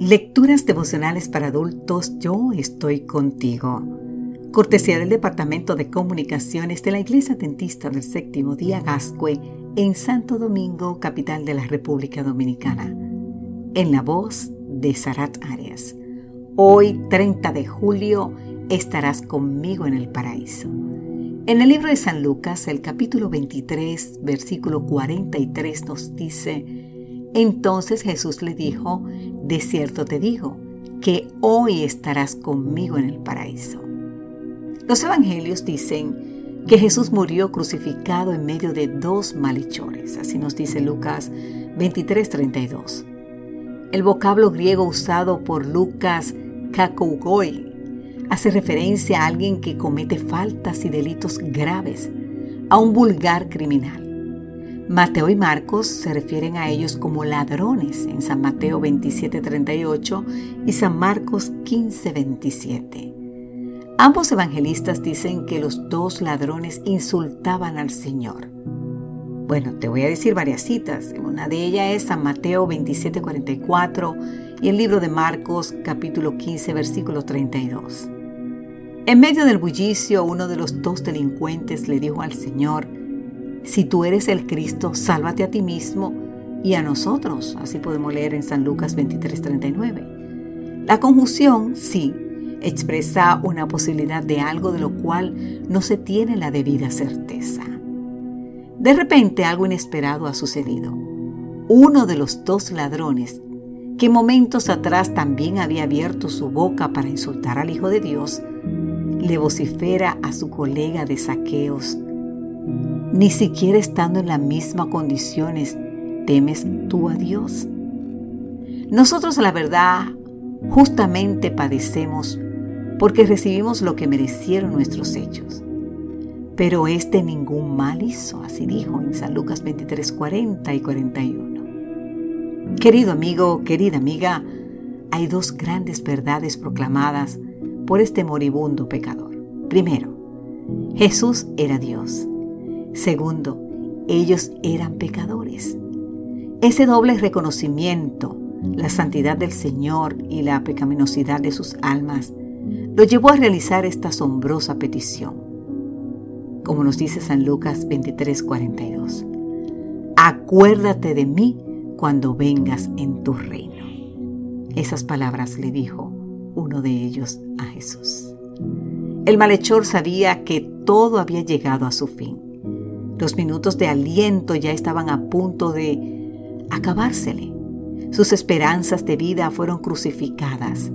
Lecturas devocionales para adultos, yo estoy contigo. Cortesía del Departamento de Comunicaciones de la Iglesia Dentista del Séptimo Día Gascue en Santo Domingo, capital de la República Dominicana. En la voz de Sarat Arias. Hoy, 30 de julio, estarás conmigo en el paraíso. En el libro de San Lucas, el capítulo 23, versículo 43 nos dice, entonces Jesús le dijo, de cierto te digo, que hoy estarás conmigo en el paraíso. Los evangelios dicen que Jesús murió crucificado en medio de dos malhechores, así nos dice Lucas 23:32. El vocablo griego usado por Lucas kakougoi hace referencia a alguien que comete faltas y delitos graves, a un vulgar criminal. Mateo y Marcos se refieren a ellos como ladrones en San Mateo 27:38 y San Marcos 15:27. Ambos evangelistas dicen que los dos ladrones insultaban al Señor. Bueno, te voy a decir varias citas. Una de ellas es San Mateo 27:44 y el libro de Marcos capítulo 15 versículo 32. En medio del bullicio, uno de los dos delincuentes le dijo al Señor, si tú eres el Cristo, sálvate a ti mismo y a nosotros. Así podemos leer en San Lucas 23:39. La conjunción sí expresa una posibilidad de algo de lo cual no se tiene la debida certeza. De repente algo inesperado ha sucedido. Uno de los dos ladrones, que momentos atrás también había abierto su boca para insultar al Hijo de Dios, le vocifera a su colega de saqueos ni siquiera estando en las mismas condiciones, temes tú a Dios. Nosotros, la verdad, justamente padecemos porque recibimos lo que merecieron nuestros hechos. Pero este ningún mal hizo, así dijo en San Lucas 23, 40 y 41. Querido amigo, querida amiga, hay dos grandes verdades proclamadas por este moribundo pecador. Primero, Jesús era Dios Segundo, ellos eran pecadores. Ese doble reconocimiento, la santidad del Señor y la pecaminosidad de sus almas, lo llevó a realizar esta asombrosa petición. Como nos dice San Lucas 23:42. Acuérdate de mí cuando vengas en tu reino. Esas palabras le dijo uno de ellos a Jesús. El malhechor sabía que todo había llegado a su fin los minutos de aliento ya estaban a punto de acabársele. Sus esperanzas de vida fueron crucificadas.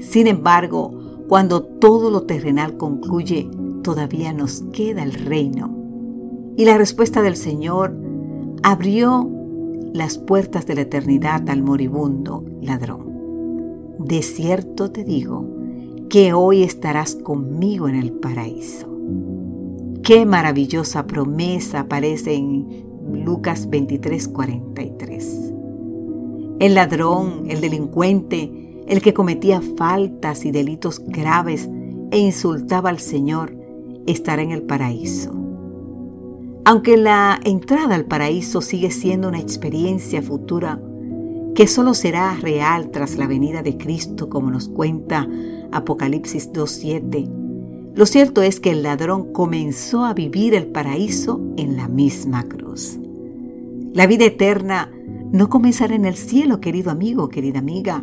Sin embargo, cuando todo lo terrenal concluye, todavía nos queda el reino. Y la respuesta del Señor abrió las puertas de la eternidad al moribundo ladrón. De cierto te digo que hoy estarás conmigo en el paraíso. Qué maravillosa promesa aparece en Lucas 23, 43. El ladrón, el delincuente, el que cometía faltas y delitos graves e insultaba al Señor, estará en el paraíso. Aunque la entrada al paraíso sigue siendo una experiencia futura que solo será real tras la venida de Cristo, como nos cuenta Apocalipsis 2.7, lo cierto es que el ladrón comenzó a vivir el paraíso en la misma cruz. La vida eterna no comenzará en el cielo, querido amigo, querida amiga.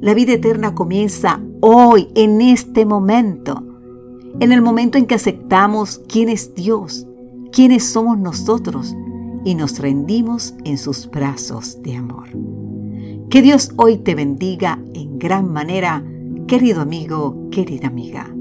La vida eterna comienza hoy, en este momento, en el momento en que aceptamos quién es Dios, quiénes somos nosotros y nos rendimos en sus brazos de amor. Que Dios hoy te bendiga en gran manera, querido amigo, querida amiga.